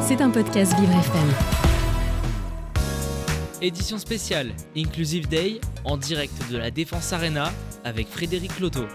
C'est un podcast Vivre FM. Édition spéciale Inclusive Day en direct de la Défense Arena avec Frédéric Loto.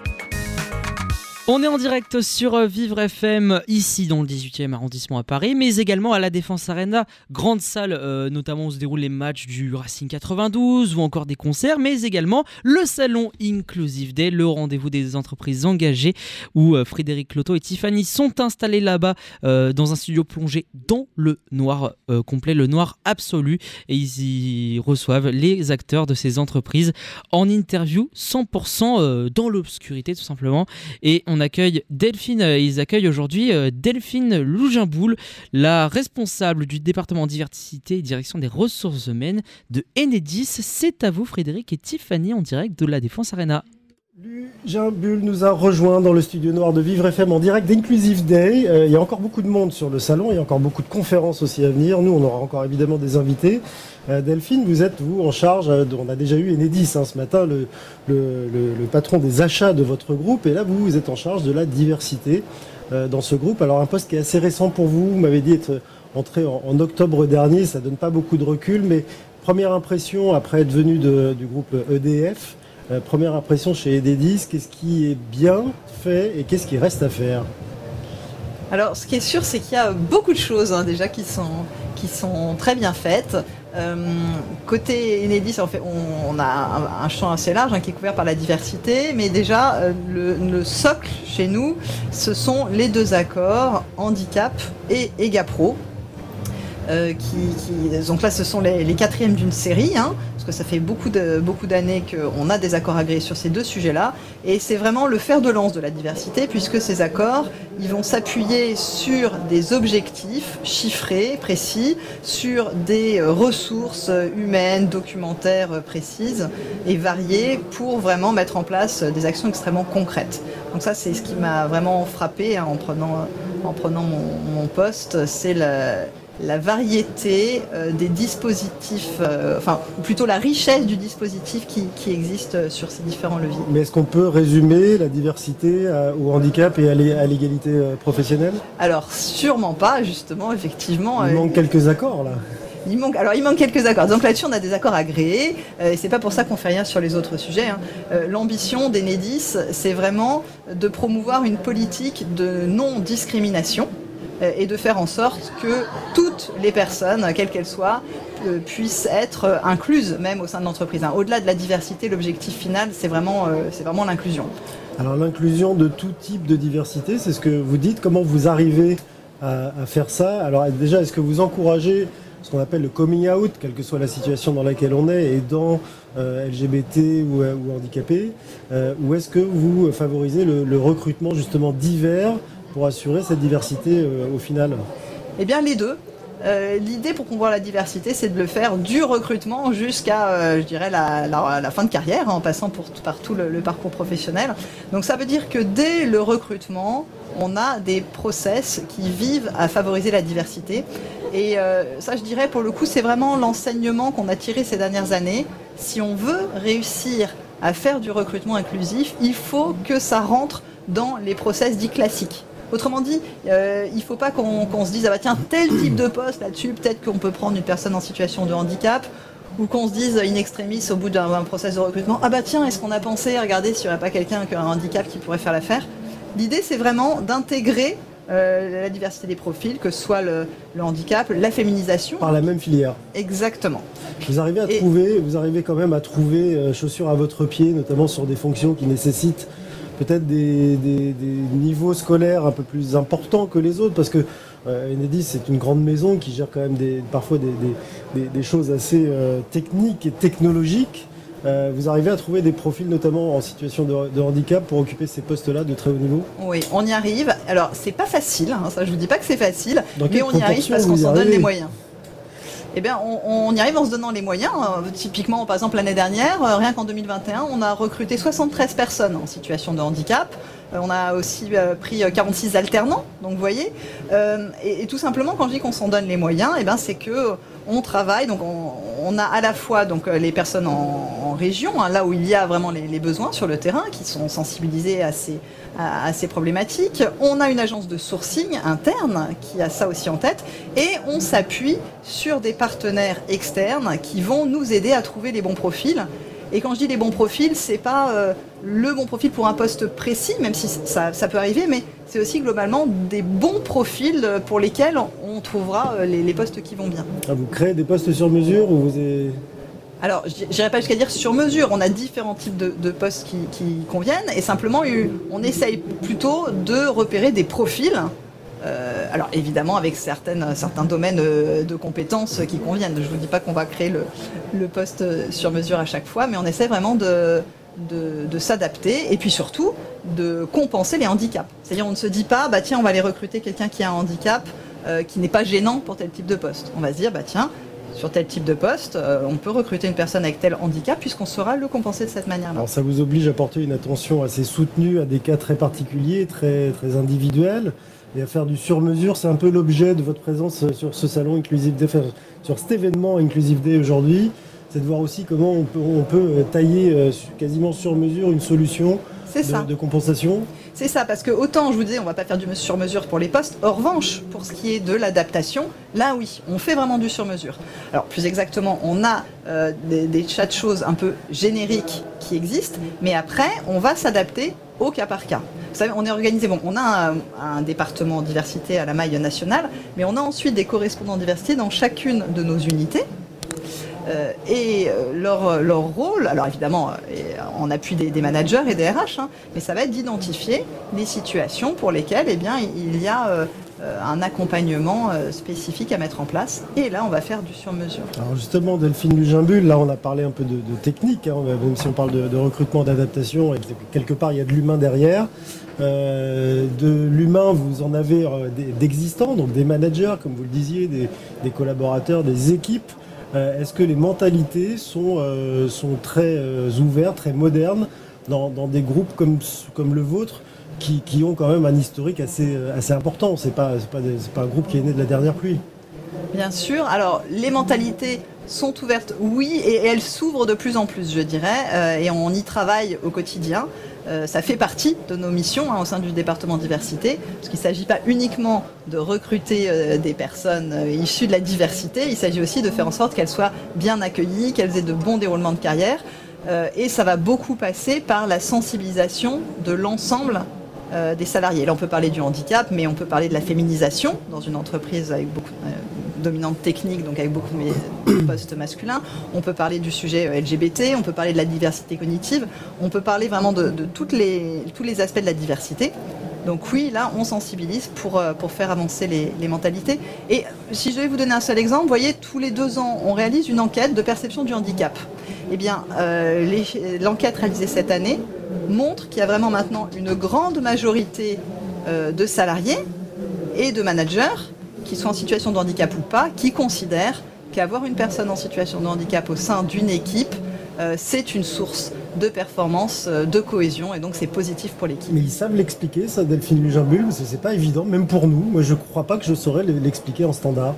On est en direct sur euh, Vivre FM, ici dans le 18e arrondissement à Paris, mais également à la Défense Arena, grande salle, euh, notamment où se déroulent les matchs du Racing 92 ou encore des concerts, mais également le salon Inclusive Day, le rendez-vous des entreprises engagées, où euh, Frédéric Loto et Tiffany sont installés là-bas dans un studio plongé dans le noir complet, le noir absolu, et ils y reçoivent les acteurs de ces entreprises en interview 100% dans l'obscurité tout simplement. Accueille Delphine, euh, ils accueillent aujourd'hui euh, Delphine Lougimboul, la responsable du département diversité et direction des ressources humaines de Enedis. C'est à vous Frédéric et Tiffany en direct de la Défense Arena. Bull nous a rejoint dans le studio noir de Vivre FM en direct d'Inclusive Day. Euh, il y a encore beaucoup de monde sur le salon, il y a encore beaucoup de conférences aussi à venir. Nous, on aura encore évidemment des invités. Euh, Delphine, vous êtes, vous, en charge, euh, on a déjà eu Enedis hein, ce matin, le, patron des achats de votre groupe. Et là, vous, vous êtes en charge de la diversité dans ce groupe. Alors, un poste qui est assez récent pour vous, vous m'avez dit être entré en, octobre dernier, ça donne pas beaucoup de recul, mais première impression après être venu du groupe EDF. Euh, première impression chez Ededis, qu'est-ce qui est bien fait et qu'est-ce qui reste à faire Alors, ce qui est sûr, c'est qu'il y a beaucoup de choses hein, déjà qui sont, qui sont très bien faites. Euh, côté Enedis, en fait, on, a un, champ assez large hein, qui est couvert par la diversité, mais déjà euh, le, socle chez nous, ce sont les deux accords handicap et EGAPRO. Qui, donc là, ce sont les, quatrièmes d'une série, hein, parce que ça fait beaucoup beaucoup d'années qu'on a des accords agréés sur ces deux sujets-là, et c'est vraiment le fer de lance de la diversité, puisque ces accords, ils vont s'appuyer sur des objectifs chiffrés, précis, sur des euh, ressources humaines, documentaires précises et variées pour vraiment mettre en place des actions extrêmement concrètes. Donc ça, c'est ce qui m'a vraiment frappé hein, en prenant, en prenant mon, mon poste, c'est la la variété euh, des dispositifs, euh, enfin plutôt la richesse du dispositif qui, existe sur ces différents leviers. Mais est-ce qu'on peut résumer la diversité euh, au handicap et à l'égalité professionnelle? Alors sûrement pas, justement, effectivement. Il manque quelques accords là. Il manque, alors il manque quelques accords. Donc là-dessus, on a des accords agréés. et c'est pas pour ça qu'on fait rien sur les autres sujets. Hein. L'ambition d'Enedis, c'est vraiment de promouvoir une politique de non-discrimination euh, et de faire en sorte que toutes les personnes, quelles qu'elles soient, euh, puissent être incluses même au sein de l'entreprise. Hein. Au-delà de la diversité, l'objectif final, c'est vraiment, euh, vraiment l'inclusion. Alors l'inclusion de tout type de diversité, c'est ce que vous dites. Comment vous arrivez à, faire ça? Alors déjà, est-ce que vous encouragez ce qu'on appelle le coming out, quelle que soit la situation dans laquelle on est, et dans LGBT ou, handicapé, ou est-ce que vous favorisez le recrutement justement divers pour assurer cette diversité euh, au final Eh bien les deux. Euh, l'idée pour voit la diversité, c'est de le faire du recrutement jusqu'à, euh, je dirais, la, fin de carrière, en passant par tout le, parcours professionnel. Donc ça veut dire que dès le recrutement, on a des process qui vivent à favoriser la diversité. Et ça, je dirais, pour le coup, c'est vraiment l'enseignement qu'on a tiré ces dernières années. Si on veut réussir à faire du recrutement inclusif, il faut que ça rentre dans les process dits classiques. Autrement dit, euh, il ne faut pas qu'on se dise, ah bah tiens, tel type de poste là-dessus, peut-être qu'on peut prendre une personne en situation de handicap, ou qu'on se dise in extremis au bout d'un process de recrutement, ah bah tiens, est-ce qu'on a pensé, regardez s'il n'y aurait pas quelqu'un qui a un handicap qui pourrait faire l'affaire L'idée, c'est vraiment d'intégrer euh, la diversité des profils, que ce soit le, handicap, la féminisation. Par la même filière. Exactement. Vous arrivez à trouver, vous arrivez quand même à trouver euh, chaussures à votre pied, notamment sur des fonctions qui nécessitent peut-être des, niveaux scolaires un peu plus importants que les autres, parce que euh, Enedis, c'est une grande maison qui gère quand même parfois des, choses assez euh, techniques et technologiques. Euh, vous arrivez à trouver des profils notamment en situation de, handicap pour occuper ces postes-là de très haut niveau? Oui, on y arrive. Alors, c'est pas facile, hein, ça je vous dis pas que c'est facile, mais on y arrive parce qu'on s'en donne les moyens. Eh bien, on, y arrive en se donnant les moyens. Euh, typiquement, par exemple, l'année dernière, euh, rien qu'en 2021, on a recruté 73 personnes en situation de handicap. Euh, on a aussi pris 46 alternants, donc voyez. Et, tout simplement, quand je dis qu'on s'en donne les moyens, eh ben, c'est que on travaille, donc on, a à la fois donc, les personnes en, région, hein, là où il y a vraiment les, besoins sur le terrain, qui sont sensibilisés à ces, à, ces problématiques. On a une agence de sourcing interne qui a ça aussi en tête, et on s'appuie sur des partenaires externes qui vont nous aider à trouver les bons profils. Et quand je dis les bons profils, c'est pas euh, le bon profil pour un poste précis, même si ça, ça peut arriver, mais c'est aussi globalement des bons profils pour lesquels on trouvera euh, les, les postes qui vont bien. Ah, vous créez des postes sur mesure ou vous avez... Alors, je n'irai pas jusqu'à dire sur mesure. On a différents types de, postes qui, conviennent et simplement, on essaye plutôt de repérer des profils. Euh, alors, évidemment, avec certains domaines euh, de compétences qui conviennent. Je ne vous dis pas qu'on va créer le, poste sur mesure à chaque fois, mais on essaie vraiment de s'adapter et puis surtout de compenser les handicaps. C'est-à-dire, on ne se dit pas, bah tiens, on va aller recruter quelqu'un qui a un handicap euh, qui n'est pas gênant pour tel type de poste. On va se dire, bah tiens, sur tel type de poste, euh, on peut recruter une personne avec tel handicap puisqu'on saura le compenser de cette manière-là. Alors ça vous oblige à porter une attention assez soutenue à des cas très particuliers, très, individuels et à faire du sur-mesure. C'est un peu l'objet de votre présence sur ce salon Inclusive Day, sur cet événement Inclusive Day aujourd'hui. C'est de voir aussi comment on peut, on peut tailler euh, quasiment sur mesure une solution de, de compensation. C'est ça, parce que autant je vous disais, on va pas faire du sur-mesure pour les postes. En revanche, pour ce qui est de l'adaptation, là oui, on fait vraiment du sur-mesure. Alors plus exactement, on a euh, des, des tas de choses un peu génériques qui existent, mais après, on va s'adapter au cas par cas. Vous savez, on est organisé, bon, on a un, un, département diversité à la maille nationale, mais on a ensuite des correspondants diversité dans chacune de nos unités. Euh, et leur, leur, rôle, alors évidemment en appui des, managers et des RH, hein, mais ça va être d'identifier des situations pour lesquelles eh bien, il y a euh, un accompagnement euh, spécifique à mettre en place. Et là, on va faire du sur-mesure. Alors justement, Delphine Lugimbul, là, on a parlé un peu de, technique, hein, même si on parle de, recrutement, d'adaptation, quelque part, il y a de l'humain derrière. Euh, de l'humain, vous en avez euh, d'existants, donc des managers, comme vous le disiez, des collaborateurs, des équipes. Euh, Est-ce que les mentalités sont, euh, sont très euh, ouvertes, très modernes dans, dans, des groupes comme, comme le vôtre qui, qui, ont quand même un historique assez, assez important? Ce n'est pas, pas, pas un groupe qui est né de la dernière pluie. Bien sûr. Alors, les mentalités sont ouvertes, oui, et, elles s'ouvrent de plus en plus, je dirais, et on y travaille au quotidien. Euh, ça fait partie de nos missions hein, au sein du département diversité, parce qu'il ne s'agit pas uniquement de recruter euh, des personnes euh, issues de la diversité, il s'agit aussi de faire en sorte qu'elles soient bien accueillies, qu'elles aient de bons déroulements de carrière, et ça va beaucoup passer par la sensibilisation de l'ensemble des salariés. Là, on peut parler du handicap, mais on peut parler de la féminisation dans une entreprise avec beaucoup dominante technique, donc avec beaucoup de postes masculins. On peut parler du sujet LGBT, on peut parler de la diversité cognitive, on peut parler vraiment de, tous les aspects de la diversité. Donc oui, là, on sensibilise pour, pour faire avancer les, mentalités. Et si je vais vous donner un seul exemple, vous voyez, tous les deux ans, on réalise une enquête de perception du handicap. Eh bien, euh, l'enquête réalisée cette année montre qu'il y a vraiment maintenant une grande majorité euh, de salariés et de managers qui sont en situation de handicap ou pas, qui considèrent qu'avoir une personne en situation de handicap au sein d'une équipe, euh, c'est une source de performance, euh, de cohésion, et donc c'est positif pour l'équipe. Mais ils savent l'expliquer, ça, Delphine Lugimbul, parce que c'est pas évident, même pour nous. Moi, je crois pas que je saurais l'expliquer en standard.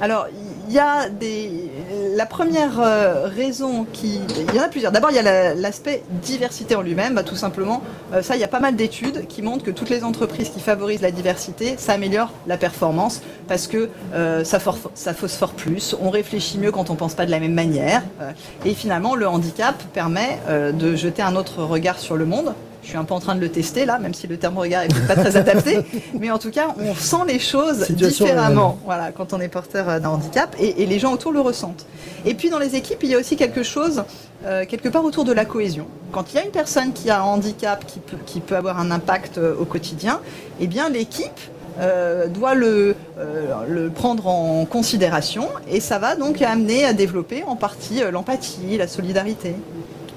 Alors, il y a des. La première euh, raison qui. Il y en a plusieurs. D'abord, il y a l'aspect la, diversité en lui-même. Bah, tout simplement, euh, ça, il y a pas mal d'études qui montrent que toutes les entreprises qui favorisent la diversité, ça améliore la performance parce que euh, ça, phosphore plus, on réfléchit mieux quand on pense pas de la même manière. Et finalement, le handicap permet de jeter un autre regard sur le monde. Je suis un peu en train de le tester là, même si le terme regard n'est pas très adapté. Mais en tout cas, on sent les choses Situation différemment voilà, quand on est porteur d'un handicap et, et, les gens autour le ressentent. Et puis dans les équipes, il y a aussi quelque chose, euh, quelque part autour de la cohésion. Quand il y a une personne qui a un handicap qui peut, qui peut avoir un impact euh, au quotidien, eh bien l'équipe euh, doit le, euh, le, prendre en considération et ça va donc amener à développer en partie euh, l'empathie, la solidarité.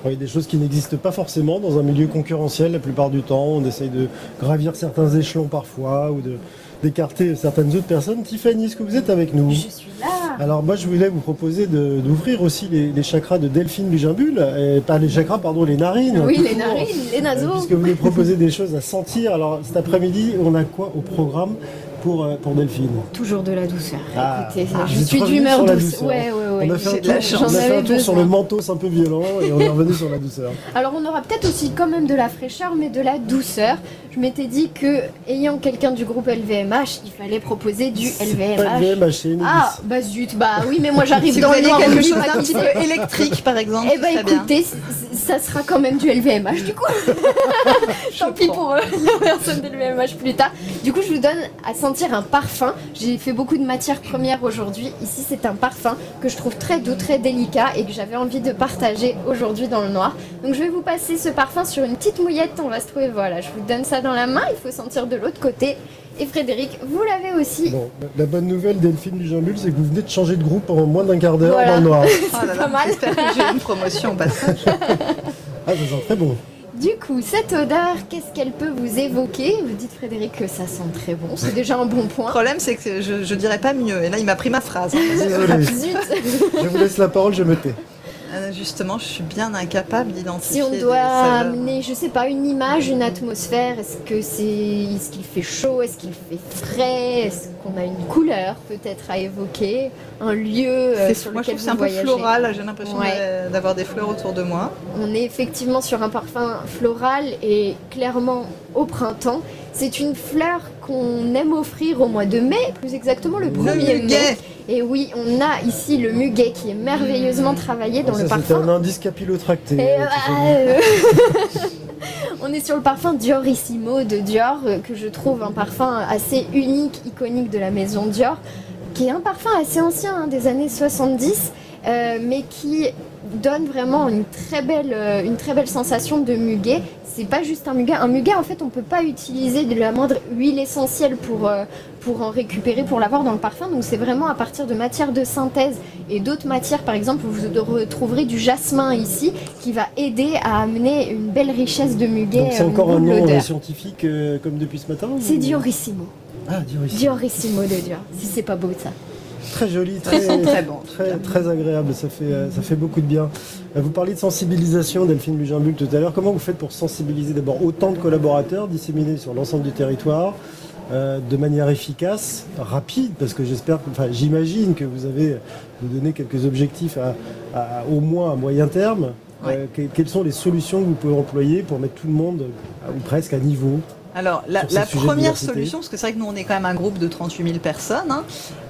Oui, des choses qui n'existent pas forcément dans un milieu concurrentiel la plupart du temps. On essaye de gravir certains échelons parfois ou de d'écarter certaines autres personnes. Tiffany, est-ce que vous êtes avec nous? Je suis là. Alors moi, je voulais vous proposer d'ouvrir aussi les, les, chakras de Delphine Lugimbul, et pas les chakras, pardon, les narines. Oui, les narines, les naseaux. Puisque vous nous proposez des choses à sentir. Alors cet après-midi, on a quoi au programme? Pour, euh, pour Delphine Toujours de la douceur. Ah. Écoutez, Ah, je suis d'humeur douce. Ouais, ouais, ouais. On a fait un tour, la on chance. a J'en fait un avais tour sur le mentos un peu violent et on est revenu sur la douceur. Alors on aura peut-être aussi quand même de la fraîcheur, mais de la douceur. Je m'étais dit que, ayant quelqu'un du groupe LVMH, il fallait proposer du Pas LVMH. LVMH. Ah, bah zut, bah oui, mais moi j'arrive Si dans vous le aviez noir, quelque chose qui petit peu électrique, par exemple, Eh bah écoutez, ça sera quand même du LVMH du coup. Tant pis pour eux, la personne de LVMH plus tard. Du coup, je vous donne à sentir un parfum. J'ai fait beaucoup de matières premières aujourd'hui. Ici, c'est un parfum que je trouve très doux, très délicat et que j'avais envie de partager aujourd'hui dans le noir. Donc, je vais vous passer ce parfum sur une petite mouillette. On va se trouver, voilà, je vous donne ça dans la main. Il faut sentir de l'autre côté. Et Frédéric, vous l'avez aussi. Bon, la- bonne nouvelle Delphine du Jambule, c'est que vous venez de changer de groupe en moins d'un quart d'heure Voilà. dans le noir. Oh là, pas mal. J'espère que j'ai une promotion au passage. Ah, ça sent très bon. Du coup, cette odeur, qu'est-ce qu'elle peut vous évoquer? Vous dites Frédéric que ça sent très bon. C'est déjà un bon Le point. problème, c'est que je, je dirais pas mieux. Et là, il m'a pris ma phrase. Désolé. Zut Je vous laisse la parole, je me tais. Euh, Justement, je suis bien incapable d'identifier. Si on doit amener, je sais pas, une image, une atmosphère, est-ce que c'est, est-ce qu'il fait chaud, est-ce qu'il fait frais, est-ce qu'on a une couleur peut-être à évoquer, un lieu euh, C'est- sur moi, je lequel trouve que c'est un peu floral. J'ai l'impression Ouais. d'avoir des fleurs autour de moi. On est effectivement sur un parfum floral et clairement au printemps. C'est une fleur qu'on aime offrir au mois de mai, plus exactement le 1er mai. Et oui, on a ici le muguet qui est merveilleusement travaillé dans ça, le parfum. un indice capillotracté. Et, euh, tout ça. euh, On est sur le parfum Diorissimo de Dior, euh, que je trouve un parfum assez unique, iconique de la maison Dior, qui est un parfum assez ancien, hein, des années 70, euh, mais qui donne vraiment une très belle, euh, une très belle sensation de muguet. C'est pas juste un muguet. Un muguet, en fait, on peut pas utiliser de la moindre huile essentielle pour, euh, pour en récupérer, pour l'avoir dans le parfum. Donc c'est vraiment à partir de matières de synthèse et d'autres matières. Par exemple, vous retrouverez du jasmin ici, qui va aider à amener une belle richesse de muguet. Donc c'est euh, encore un nom scientifique euh, comme depuis ce matin C'est ou- Diorissimo. Ah, Diorissimo. Diorissimo de Dior. Si c'est pas beau ça. Très joli, très, Très bon. très, très agréable, ça fait, euh, ça fait beaucoup de bien. Euh, Vous parliez de sensibilisation, Delphine Luginbull, tout à l'heure. Comment vous faites pour sensibiliser d'abord autant de collaborateurs disséminés sur l'ensemble du territoire euh, de manière efficace, rapide, parce que j'espère, enfin j'imagine que vous avez vous donné quelques objectifs à, à- au moins à moyen terme. Euh, que- quelles sont les solutions que vous pouvez employer pour mettre tout le monde, ou presque à niveau? Alors, la, première solution, parce que c'est vrai que nous, on est quand même un groupe de 38 000 personnes, hein,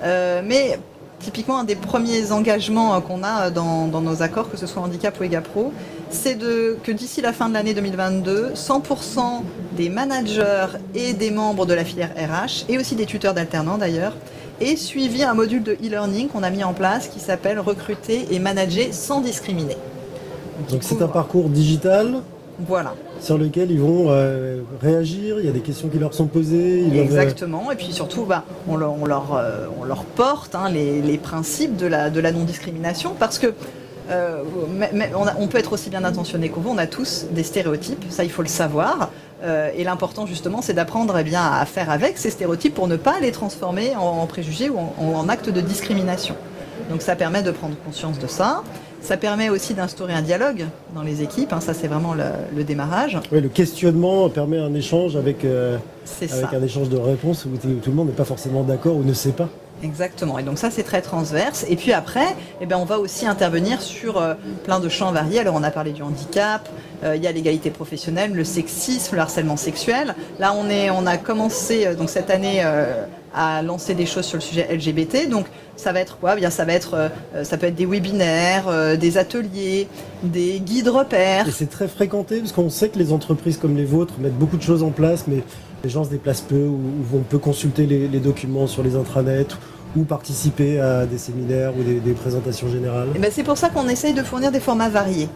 euh, mais typiquement, un des premiers engagements euh, qu'on a euh, dans, dans nos accords, que ce soit handicap ou EGAPRO, c'est de, que d'ici la fin de l'année 2022, 100% des managers et des membres de la filière RH, et aussi des tuteurs d'alternants d'ailleurs, aient suivi un module de e-learning qu'on a mis en place qui s'appelle Recruter et manager sans discriminer. Donc c'est un parcours digital Voilà. sur lequel ils vont euh, réagir, il y a des questions qui leur sont posées. Ils doivent, euh, Exactement, et puis surtout, bah, on, leur, on, leur, euh, on leur porte hein, les, les principes de la, de la non-discrimination parce que euh, mais- mais on, a- on peut être aussi bien intentionné que vous, on a tous des stéréotypes, ça il faut le savoir. Euh, et l'important justement, c'est d'apprendre eh bien, à faire avec ces stéréotypes pour ne pas les transformer en, en préjugés ou en, en actes de discrimination. Donc ça permet de prendre conscience de ça. Ça permet aussi d'instaurer un dialogue dans les équipes, hein, ça c'est vraiment le, le démarrage. ouais, le questionnement permet un échange avec, euh, C'est avec ça. un échange de réponses où tout le monde n'est pas forcément d'accord ou ne sait pas. Exactement. Et donc ça, c'est très transverse. Et puis après, eh ben, on va aussi intervenir sur euh, plein de champs variés. Alors on a parlé du handicap, euh, il y a l'égalité professionnelle, le sexisme, le harcèlement sexuel. Là, on, est, on a commencé donc cette année euh, à lancer des choses sur le sujet LGBT. Donc ça va être quoi? Eh Bien, ça va être, euh, ça peut être des webinaires, euh, des ateliers, des guides repères. Et c'est très fréquenté parce qu'on sait que les entreprises comme les vôtres mettent beaucoup de choses en place, mais les gens se déplacent peu ou, ou vont peu consulter les, les documents sur les intranets ou participer à des séminaires ou des, des présentations générales. Eh ben, c'est pour ça qu'on essaye de fournir des formats variés.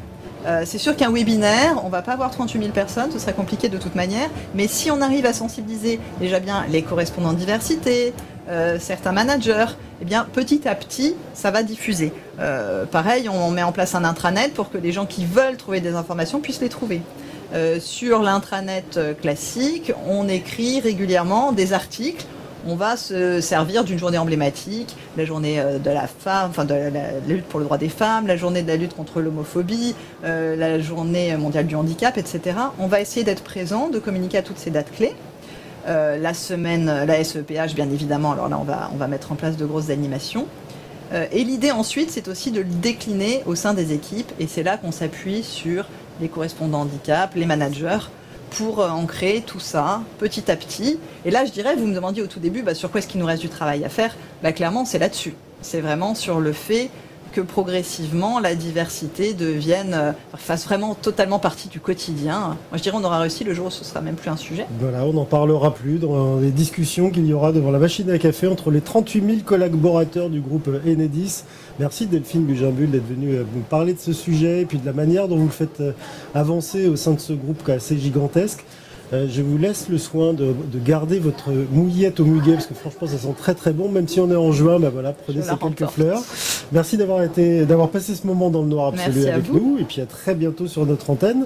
Euh, c'est sûr qu'un webinaire, on va pas avoir 38 000 personnes, ce serait compliqué de toute manière, mais si on arrive à sensibiliser déjà bien les correspondants de diversité, euh, certains managers, eh bien petit à petit, ça va diffuser. Euh, pareil, on met en place un intranet pour que les gens qui veulent trouver des informations puissent les trouver. Sur l'intranet classique, on écrit régulièrement des articles on va se servir d'une journée emblématique, la journée euh, de la femme, de la, lutte pour le droit des femmes, la journée de la lutte contre l'homophobie, euh, la journée mondiale du handicap, etc. On va essayer d'être présent, de communiquer à toutes ces dates clés. la semaine, la SEPH, bien évidemment. Alors là, on va, on va mettre en place de grosses animations. et l'idée ensuite, c'est aussi de le décliner au sein des équipes. Et c'est là qu'on s'appuie sur les correspondants handicap, les managers, pour en créer tout ça petit à petit. Et là, je dirais, vous me demandiez au tout début, bah, sur quoi est-ce qu'il nous reste du travail à faire? Bah, Clairement, c'est là-dessus. C'est vraiment sur le fait progressivement la diversité devienne, euh, fasse vraiment totalement partie du quotidien. Moi je dirais on aura réussi le jour où ce sera même plus un sujet. Voilà, on n'en parlera plus dans les discussions qu'il y aura devant la machine à café entre les 38 000 collaborateurs du groupe Enedis. Merci Delphine Bugimbul d'être venue euh, nous parler de ce sujet et puis de la manière dont vous le faites euh, avancer au sein de ce groupe assez gigantesque. Euh, je vous laisse le soin de, garder votre mouillette au muguet parce que franchement ça sent très très bon. Même si on est en juin bah voilà prenez ces quelques fleurs. Merci d'avoir été d'avoir passé ce moment dans le noir absolu avec nous. Et puis à très bientôt sur notre antenne.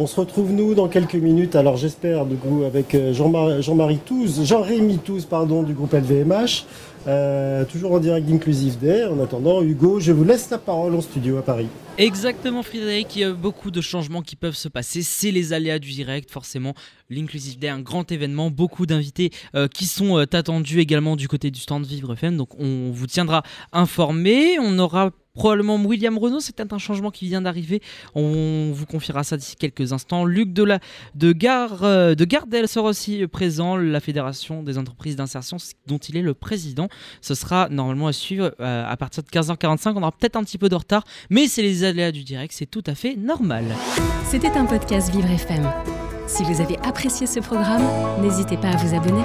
On se retrouve nous dans quelques minutes. Alors j'espère du coup avec euh, Jean-Marie Jean Touze Jean-Rémy Touze pardon du groupe LVMH euh, toujours en direct d'Inclusive Day. En attendant, Hugo, je vous laisse la parole en studio à Paris. Exactement, Frédéric. Il y a beaucoup de changements qui peuvent se passer. C'est les aléas du direct, forcément. L'Inclusive Day, un grand événement. Beaucoup d'invités euh, qui sont euh, attendus également du côté du stand Vivre FM. Donc, on vous tiendra informé. On aura probablement William Renault, c'est peut-être un changement qui vient d'arriver. On vous confiera ça d'ici quelques instants. Luc de, la, de Gardel sera aussi présent, la Fédération des entreprises d'insertion dont il est le président. Ce sera normalement à suivre euh, à partir de 15h45. On aura peut-être un petit peu de retard, mais c'est les aléas du direct, c'est tout à fait normal. C'était un podcast Vivre FM. Si vous avez apprécié ce programme, n'hésitez pas à vous abonner.